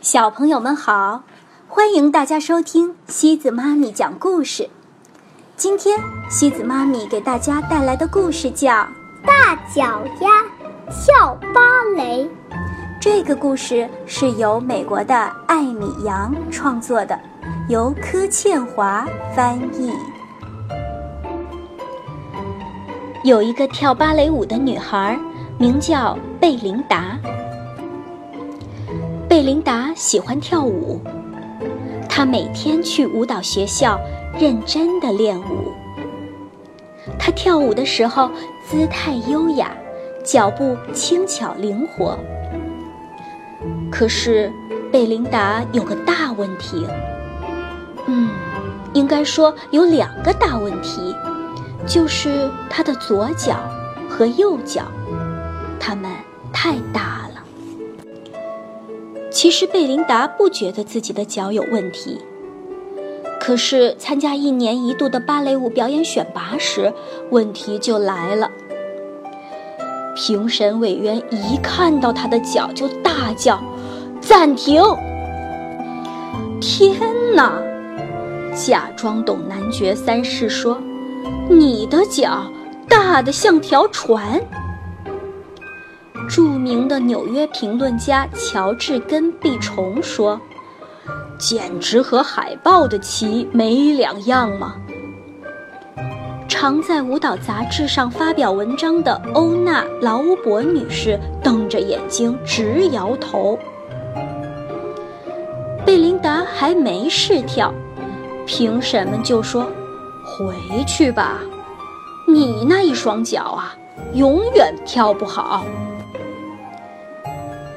小朋友们好，欢迎大家收听西子妈咪讲故事。今天西子妈咪给大家带来的故事叫《大脚丫跳芭蕾》。这个故事是由美国的艾米扬创作的，由柯倩华翻译。有一个跳芭蕾舞的女孩，名叫贝琳达。贝琳达喜欢跳舞，她每天去舞蹈学校认真的练舞。她跳舞的时候姿态优雅，脚步轻巧灵活。可是，贝琳达有个大问题，嗯，应该说有两个大问题。就是他的左脚和右脚，他们太大了。其实贝琳达不觉得自己的脚有问题，可是参加一年一度的芭蕾舞表演选拔时，问题就来了。评审委员一看到他的脚就大叫：“暂停！”天哪！假装懂男爵三世说。你的脚大得像条船。著名的纽约评论家乔治·根碧虫说：“简直和海豹的鳍没两样嘛。”常在舞蹈杂志上发表文章的欧娜·劳乌伯女士瞪着眼睛直摇头。贝琳达还没试跳，评审们就说。回去吧，你那一双脚啊，永远跳不好。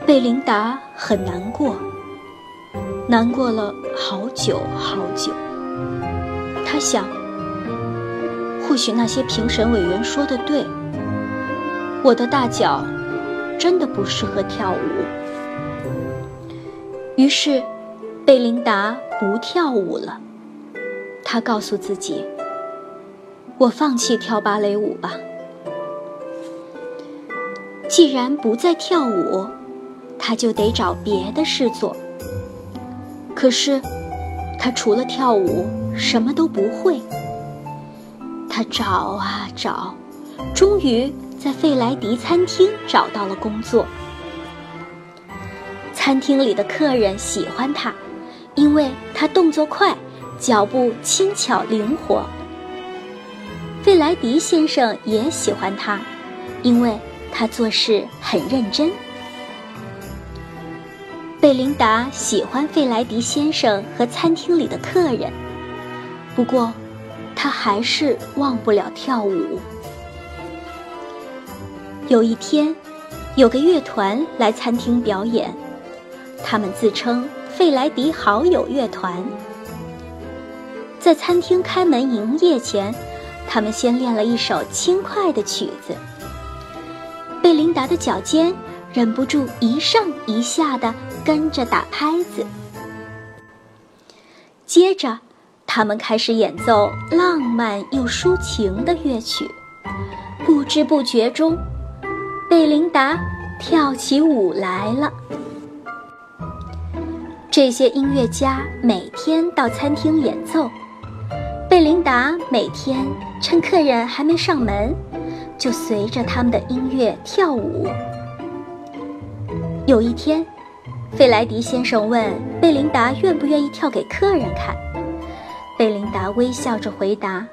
贝琳达很难过，难过了好久好久。他想，或许那些评审委员说的对，我的大脚真的不适合跳舞。于是，贝琳达不跳舞了。他告诉自己。我放弃跳芭蕾舞吧。既然不再跳舞，他就得找别的事做。可是，他除了跳舞什么都不会。他找啊找，终于在费莱迪餐厅找到了工作。餐厅里的客人喜欢他，因为他动作快，脚步轻巧灵活。费莱迪先生也喜欢他，因为他做事很认真。贝琳达喜欢费莱迪先生和餐厅里的客人，不过，她还是忘不了跳舞。有一天，有个乐团来餐厅表演，他们自称“费莱迪好友乐团”。在餐厅开门营业前。他们先练了一首轻快的曲子，贝琳达的脚尖忍不住一上一下的跟着打拍子。接着，他们开始演奏浪漫又抒情的乐曲，不知不觉中，贝琳达跳起舞来了。这些音乐家每天到餐厅演奏。贝琳达每天趁客人还没上门，就随着他们的音乐跳舞。有一天，费莱迪先生问贝琳达愿不愿意跳给客人看。贝琳达微笑着回答：“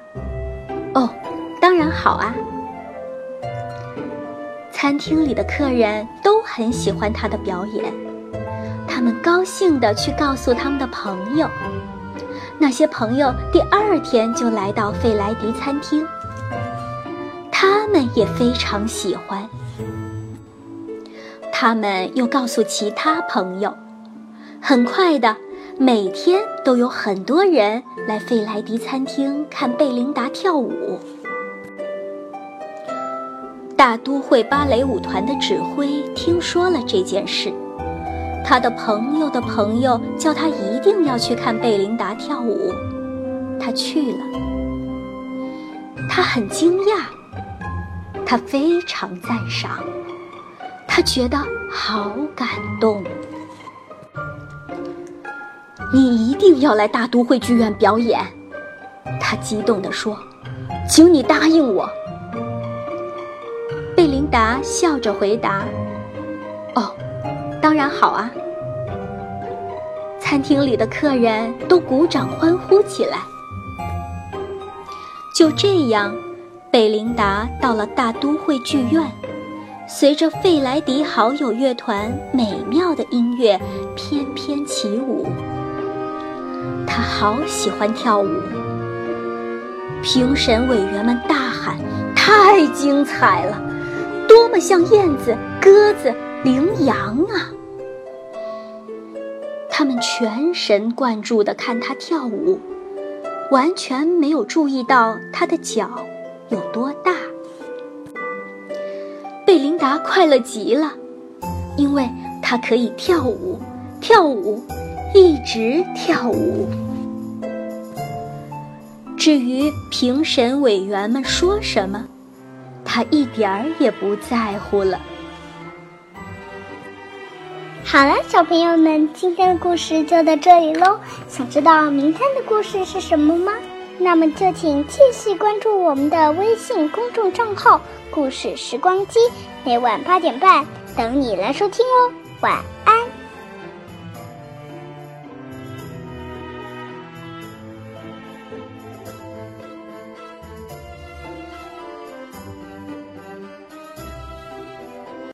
哦，当然好啊。”餐厅里的客人都很喜欢他的表演，他们高兴地去告诉他们的朋友。那些朋友第二天就来到费莱迪餐厅，他们也非常喜欢。他们又告诉其他朋友，很快的，每天都有很多人来费莱迪餐厅看贝琳达跳舞。大都会芭蕾舞团的指挥听说了这件事。他的朋友的朋友叫他一定要去看贝琳达跳舞，他去了。他很惊讶，他非常赞赏，他觉得好感动。你一定要来大都会剧院表演。”他激动地说：“请你答应我。”贝琳达笑着回答：“哦，当然好啊。”餐厅里的客人都鼓掌欢呼起来。就这样，贝琳达到了大都会剧院，随着费莱迪好友乐团美妙的音乐翩翩起舞。他好喜欢跳舞。评审委员们大喊：“太精彩了！多么像燕子、鸽子、羚羊啊！”他们全神贯注地看她跳舞，完全没有注意到她的脚有多大。贝琳达快乐极了，因为她可以跳舞，跳舞，一直跳舞。至于评审委员们说什么，他一点儿也不在乎了。好了，小朋友们，今天的故事就到这里喽。想知道明天的故事是什么吗？那么就请继续关注我们的微信公众账号“故事时光机”，每晚八点半等你来收听哦。晚。